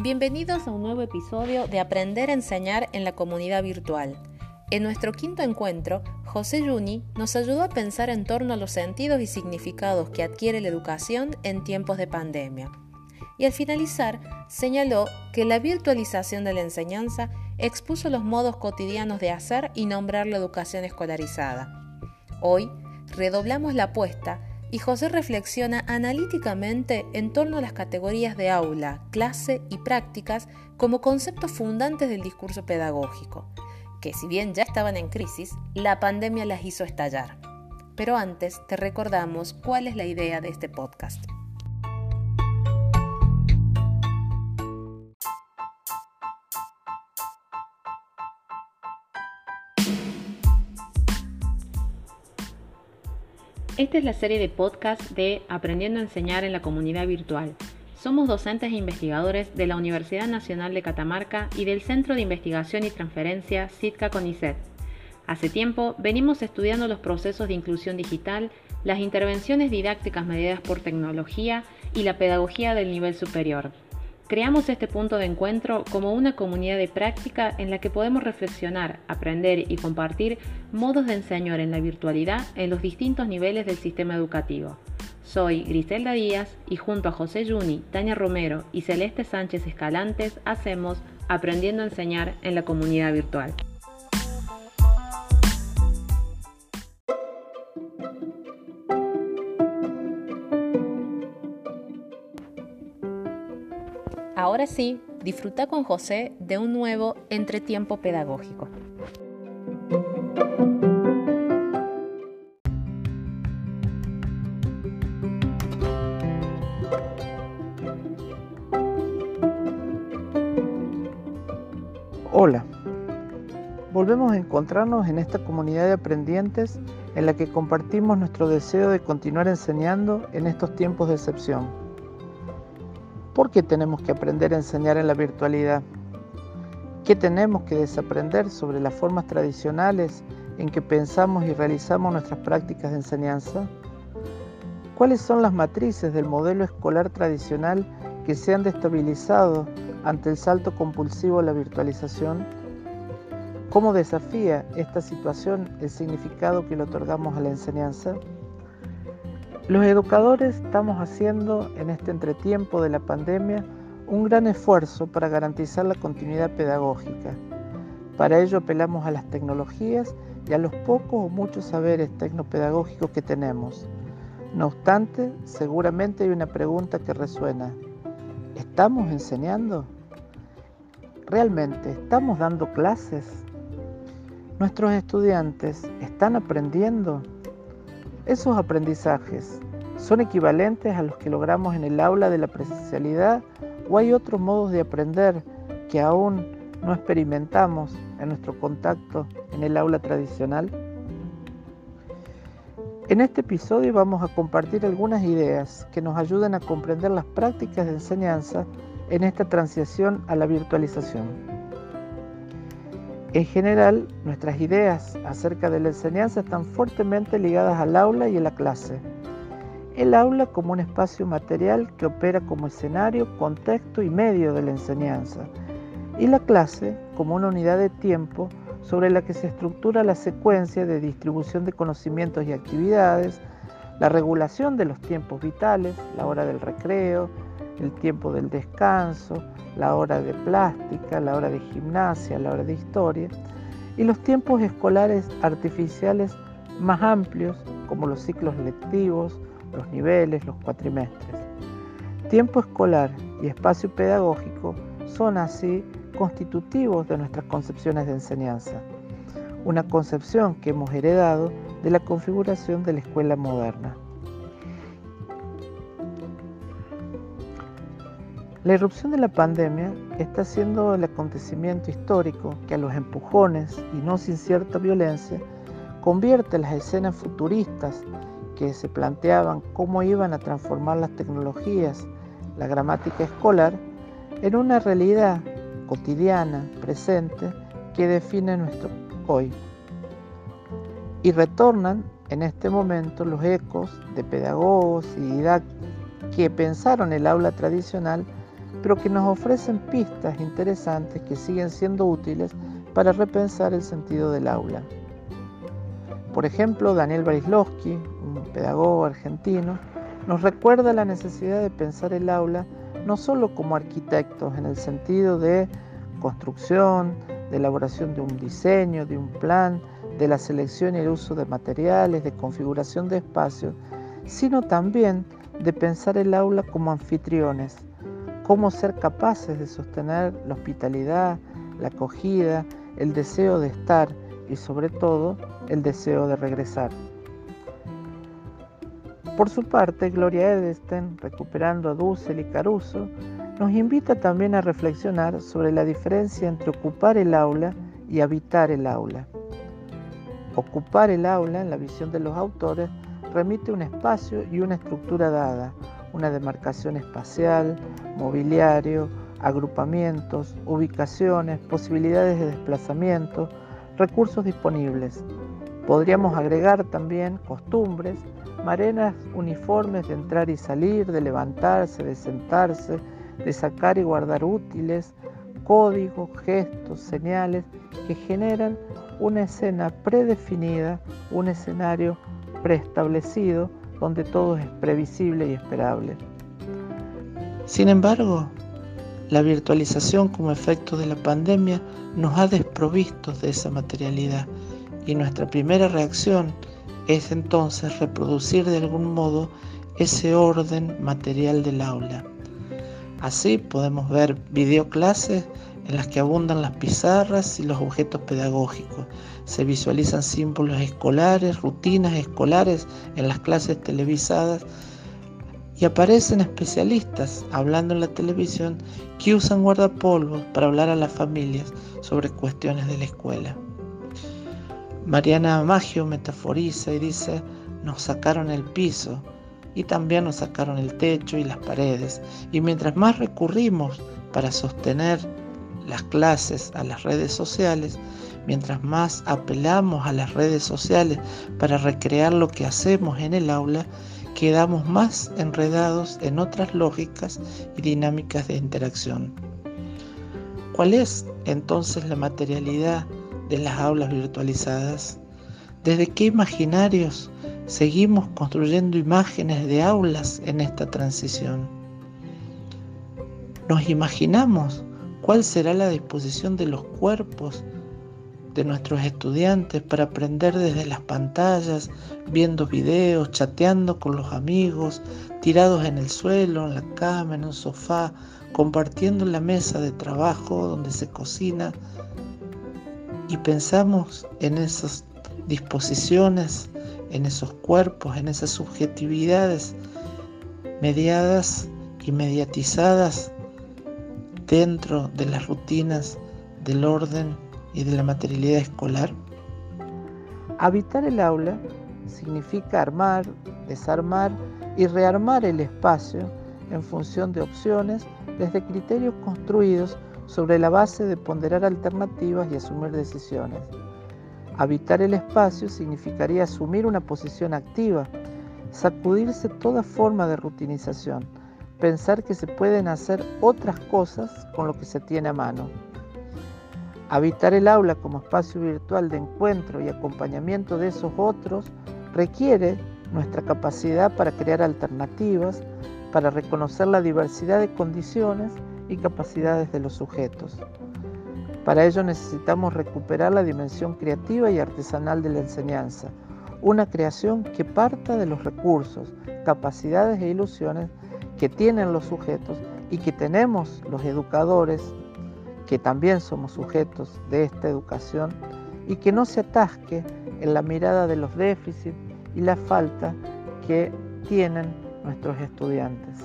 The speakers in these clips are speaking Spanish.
Bienvenidos a un nuevo episodio de Aprender a enseñar en la comunidad virtual. En nuestro quinto encuentro, José Juni nos ayudó a pensar en torno a los sentidos y significados que adquiere la educación en tiempos de pandemia. Y al finalizar, señaló que la virtualización de la enseñanza expuso los modos cotidianos de hacer y nombrar la educación escolarizada. Hoy, redoblamos la apuesta y José reflexiona analíticamente en torno a las categorías de aula, clase y prácticas como conceptos fundantes del discurso pedagógico, que si bien ya estaban en crisis, la pandemia las hizo estallar. Pero antes te recordamos cuál es la idea de este podcast. Esta es la serie de podcast de Aprendiendo a enseñar en la comunidad virtual. Somos docentes e investigadores de la Universidad Nacional de Catamarca y del Centro de Investigación y Transferencia CITCA CONICET. Hace tiempo venimos estudiando los procesos de inclusión digital, las intervenciones didácticas mediadas por tecnología y la pedagogía del nivel superior. Creamos este punto de encuentro como una comunidad de práctica en la que podemos reflexionar, aprender y compartir modos de enseñar en la virtualidad en los distintos niveles del sistema educativo. Soy Griselda Díaz y junto a José Juni, Tania Romero y Celeste Sánchez Escalantes hacemos Aprendiendo a enseñar en la comunidad virtual. Ahora sí, disfruta con José de un nuevo entretiempo pedagógico. Hola, volvemos a encontrarnos en esta comunidad de aprendientes en la que compartimos nuestro deseo de continuar enseñando en estos tiempos de excepción. ¿Por qué tenemos que aprender a enseñar en la virtualidad? ¿Qué tenemos que desaprender sobre las formas tradicionales en que pensamos y realizamos nuestras prácticas de enseñanza? ¿Cuáles son las matrices del modelo escolar tradicional que se han destabilizado ante el salto compulsivo a la virtualización? ¿Cómo desafía esta situación el significado que le otorgamos a la enseñanza? Los educadores estamos haciendo en este entretiempo de la pandemia un gran esfuerzo para garantizar la continuidad pedagógica. Para ello apelamos a las tecnologías y a los pocos o muchos saberes tecnopedagógicos que tenemos. No obstante, seguramente hay una pregunta que resuena. ¿Estamos enseñando? ¿Realmente estamos dando clases? ¿Nuestros estudiantes están aprendiendo? Esos aprendizajes son equivalentes a los que logramos en el aula de la presencialidad o hay otros modos de aprender que aún no experimentamos en nuestro contacto en el aula tradicional? En este episodio vamos a compartir algunas ideas que nos ayuden a comprender las prácticas de enseñanza en esta transición a la virtualización. En general, nuestras ideas acerca de la enseñanza están fuertemente ligadas al aula y a la clase. El aula como un espacio material que opera como escenario, contexto y medio de la enseñanza. Y la clase como una unidad de tiempo sobre la que se estructura la secuencia de distribución de conocimientos y actividades, la regulación de los tiempos vitales, la hora del recreo, el tiempo del descanso, la hora de plástica, la hora de gimnasia, la hora de historia, y los tiempos escolares artificiales más amplios, como los ciclos lectivos, los niveles, los cuatrimestres. Tiempo escolar y espacio pedagógico son así constitutivos de nuestras concepciones de enseñanza, una concepción que hemos heredado de la configuración de la escuela moderna. La irrupción de la pandemia está siendo el acontecimiento histórico que a los empujones y no sin cierta violencia convierte las escenas futuristas que se planteaban cómo iban a transformar las tecnologías, la gramática escolar, en una realidad cotidiana, presente, que define nuestro hoy. Y retornan en este momento los ecos de pedagogos y didácticos que pensaron el aula tradicional pero que nos ofrecen pistas interesantes que siguen siendo útiles para repensar el sentido del aula. Por ejemplo, Daniel Barislowski, un pedagogo argentino, nos recuerda la necesidad de pensar el aula no solo como arquitectos en el sentido de construcción, de elaboración de un diseño, de un plan, de la selección y el uso de materiales, de configuración de espacios, sino también de pensar el aula como anfitriones, cómo ser capaces de sostener la hospitalidad, la acogida, el deseo de estar y sobre todo el deseo de regresar. Por su parte, Gloria Edesten, recuperando a Dussel y Caruso, nos invita también a reflexionar sobre la diferencia entre ocupar el aula y habitar el aula. Ocupar el aula, en la visión de los autores, remite un espacio y una estructura dada, una demarcación espacial, mobiliario, agrupamientos, ubicaciones, posibilidades de desplazamiento, recursos disponibles. Podríamos agregar también costumbres, marenas uniformes de entrar y salir, de levantarse, de sentarse, de sacar y guardar útiles, códigos, gestos, señales que generan una escena predefinida, un escenario preestablecido donde todo es previsible y esperable. Sin embargo, la virtualización como efecto de la pandemia nos ha desprovisto de esa materialidad y nuestra primera reacción es entonces reproducir de algún modo ese orden material del aula. Así podemos ver videoclases en las que abundan las pizarras y los objetos pedagógicos. Se visualizan símbolos escolares, rutinas escolares en las clases televisadas y aparecen especialistas hablando en la televisión que usan guardapolvos para hablar a las familias sobre cuestiones de la escuela. Mariana Maggio metaforiza y dice, nos sacaron el piso, y también nos sacaron el techo y las paredes. Y mientras más recurrimos para sostener las clases a las redes sociales, mientras más apelamos a las redes sociales para recrear lo que hacemos en el aula, quedamos más enredados en otras lógicas y dinámicas de interacción. ¿Cuál es entonces la materialidad de las aulas virtualizadas? ¿Desde qué imaginarios seguimos construyendo imágenes de aulas en esta transición. Nos imaginamos cuál será la disposición de los cuerpos de nuestros estudiantes para aprender desde las pantallas, viendo videos, chateando con los amigos, tirados en el suelo, en la cama, en un sofá, compartiendo la mesa de trabajo donde se cocina y pensamos en esas disposiciones en esos cuerpos, en esas subjetividades mediadas y mediatizadas dentro de las rutinas del orden y de la materialidad escolar? Habitar el aula significa armar, desarmar y rearmar el espacio en función de opciones desde criterios construidos sobre la base de ponderar alternativas y asumir decisiones. Habitar el espacio significaría asumir una posición activa, sacudirse toda forma de rutinización, pensar que se pueden hacer otras cosas con lo que se tiene a mano. Habitar el aula como espacio virtual de encuentro y acompañamiento de esos otros requiere nuestra capacidad para crear alternativas, para reconocer la diversidad de condiciones y capacidades de los sujetos. Para ello necesitamos recuperar la dimensión creativa y artesanal de la enseñanza, una creación que parta de los recursos, capacidades e ilusiones que tienen los sujetos y que tenemos los educadores, que también somos sujetos de esta educación, y que no se atasque en la mirada de los déficits y la falta que tienen nuestros estudiantes.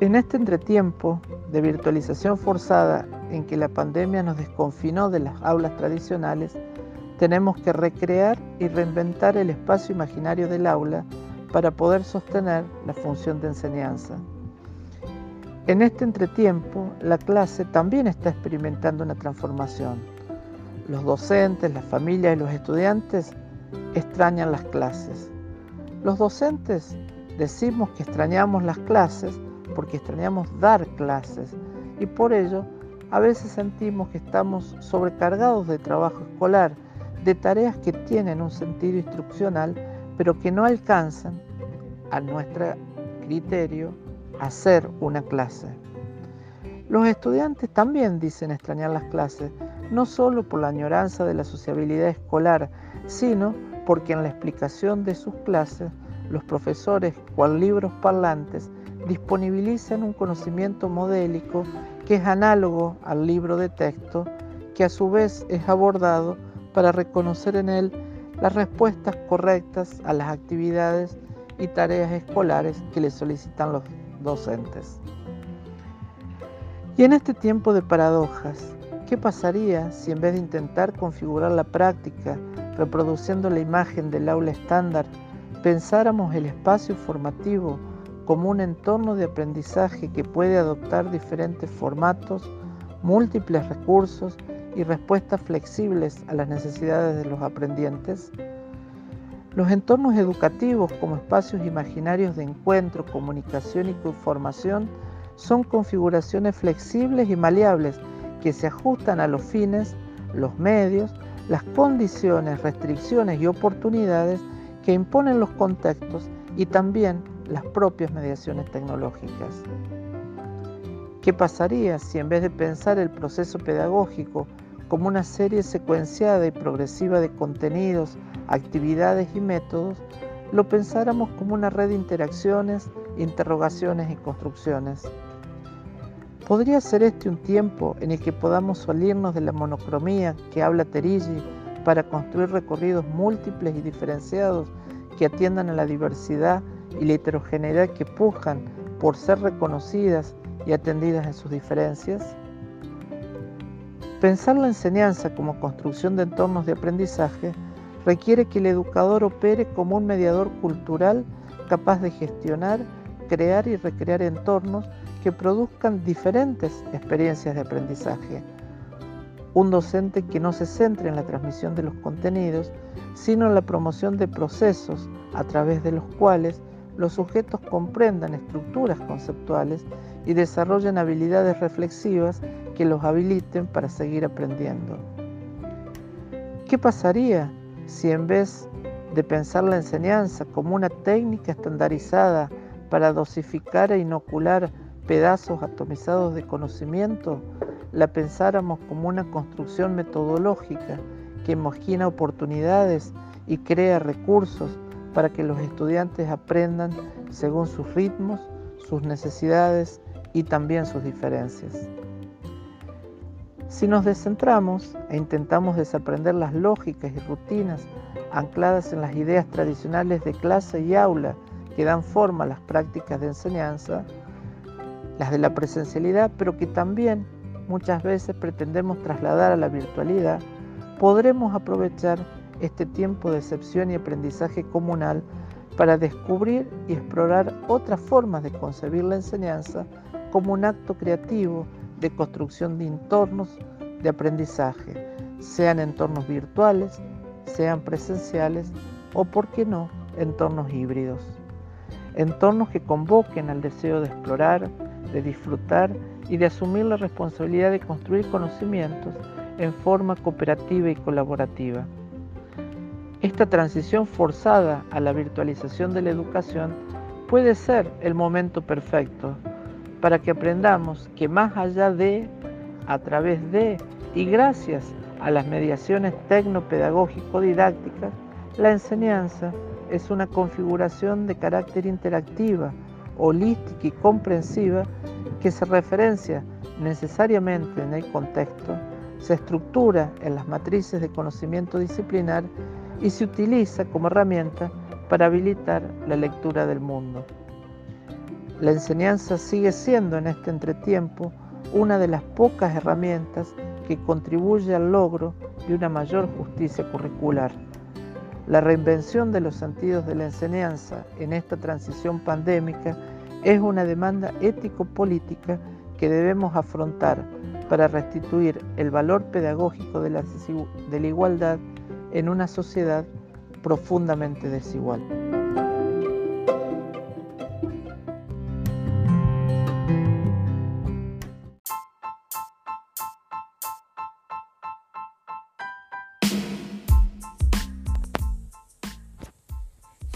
En este entretiempo de virtualización forzada en que la pandemia nos desconfinó de las aulas tradicionales, tenemos que recrear y reinventar el espacio imaginario del aula para poder sostener la función de enseñanza. En este entretiempo, la clase también está experimentando una transformación. Los docentes, las familias y los estudiantes extrañan las clases. Los docentes decimos que extrañamos las clases porque extrañamos dar clases y por ello a veces sentimos que estamos sobrecargados de trabajo escolar, de tareas que tienen un sentido instruccional, pero que no alcanzan, a nuestro criterio, a ser una clase. Los estudiantes también dicen extrañar las clases, no solo por la añoranza de la sociabilidad escolar, sino porque en la explicación de sus clases los profesores, cual libros parlantes, disponibilizan un conocimiento modélico que es análogo al libro de texto, que a su vez es abordado para reconocer en él las respuestas correctas a las actividades y tareas escolares que le solicitan los docentes. Y en este tiempo de paradojas, ¿qué pasaría si en vez de intentar configurar la práctica reproduciendo la imagen del aula estándar, pensáramos el espacio formativo como un entorno de aprendizaje que puede adoptar diferentes formatos, múltiples recursos y respuestas flexibles a las necesidades de los aprendientes? Los entornos educativos como espacios imaginarios de encuentro, comunicación y formación son configuraciones flexibles y maleables que se ajustan a los fines, los medios, las condiciones, restricciones y oportunidades que imponen los contextos y también las propias mediaciones tecnológicas. ¿Qué pasaría si en vez de pensar el proceso pedagógico como una serie secuenciada y progresiva de contenidos, actividades y métodos, lo pensáramos como una red de interacciones, interrogaciones y construcciones? ¿Podría ser este un tiempo en el que podamos salirnos de la monocromía que habla Terigi para construir recorridos múltiples y diferenciados que atiendan a la diversidad y la heterogeneidad que pujan por ser reconocidas y atendidas en sus diferencias? Pensar la enseñanza como construcción de entornos de aprendizaje requiere que el educador opere como un mediador cultural capaz de gestionar, crear y recrear entornos que produzcan diferentes experiencias de aprendizaje. Un docente que no se centre en la transmisión de los contenidos, sino en la promoción de procesos a través de los cuales los sujetos comprendan estructuras conceptuales y desarrollen habilidades reflexivas que los habiliten para seguir aprendiendo. ¿Qué pasaría si en vez de pensar la enseñanza como una técnica estandarizada para dosificar e inocular pedazos atomizados de conocimiento, la pensáramos como una construcción metodológica que imagina oportunidades y crea recursos para que los estudiantes aprendan según sus ritmos, sus necesidades y también sus diferencias. Si nos descentramos e intentamos desaprender las lógicas y rutinas ancladas en las ideas tradicionales de clase y aula que dan forma a las prácticas de enseñanza, las de la presencialidad, pero que también muchas veces pretendemos trasladar a la virtualidad, podremos aprovechar este tiempo de excepción y aprendizaje comunal para descubrir y explorar otras formas de concebir la enseñanza como un acto creativo de construcción de entornos de aprendizaje, sean entornos virtuales, sean presenciales o, por qué no, entornos híbridos. Entornos que convoquen al deseo de explorar, de disfrutar y de asumir la responsabilidad de construir conocimientos en forma cooperativa y colaborativa. Esta transición forzada a la virtualización de la educación puede ser el momento perfecto para que aprendamos que más allá de, a través de y gracias a las mediaciones tecnopedagógico-didácticas, la enseñanza es una configuración de carácter interactiva holística y comprensiva que se referencia necesariamente en el contexto, se estructura en las matrices de conocimiento disciplinar y se utiliza como herramienta para habilitar la lectura del mundo. La enseñanza sigue siendo en este entretiempo una de las pocas herramientas que contribuye al logro de una mayor justicia curricular. La reinvención de los sentidos de la enseñanza en esta transición pandémica es una demanda ético-política que debemos afrontar para restituir el valor pedagógico de la, de la igualdad en una sociedad profundamente desigual.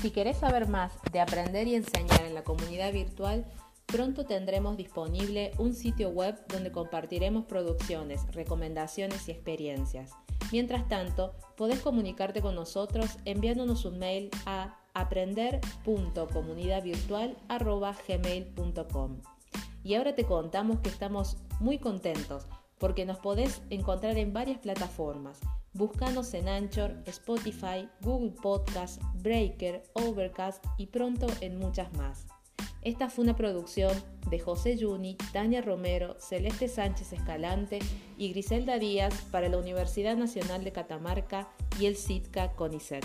Si querés saber más de aprender y enseñar en la comunidad virtual, pronto tendremos disponible un sitio web donde compartiremos producciones, recomendaciones y experiencias. Mientras tanto, podés comunicarte con nosotros enviándonos un mail a aprender.comunidadvirtual.gmail.com Y ahora te contamos que estamos muy contentos porque nos podés encontrar en varias plataformas. Búscanos en Anchor, Spotify, Google Podcast, Breaker, Overcast y pronto en muchas más. Esta fue una producción de José Yuni, Tania Romero, Celeste Sánchez Escalante y Griselda Díaz para la Universidad Nacional de Catamarca y el CITCA CONICET.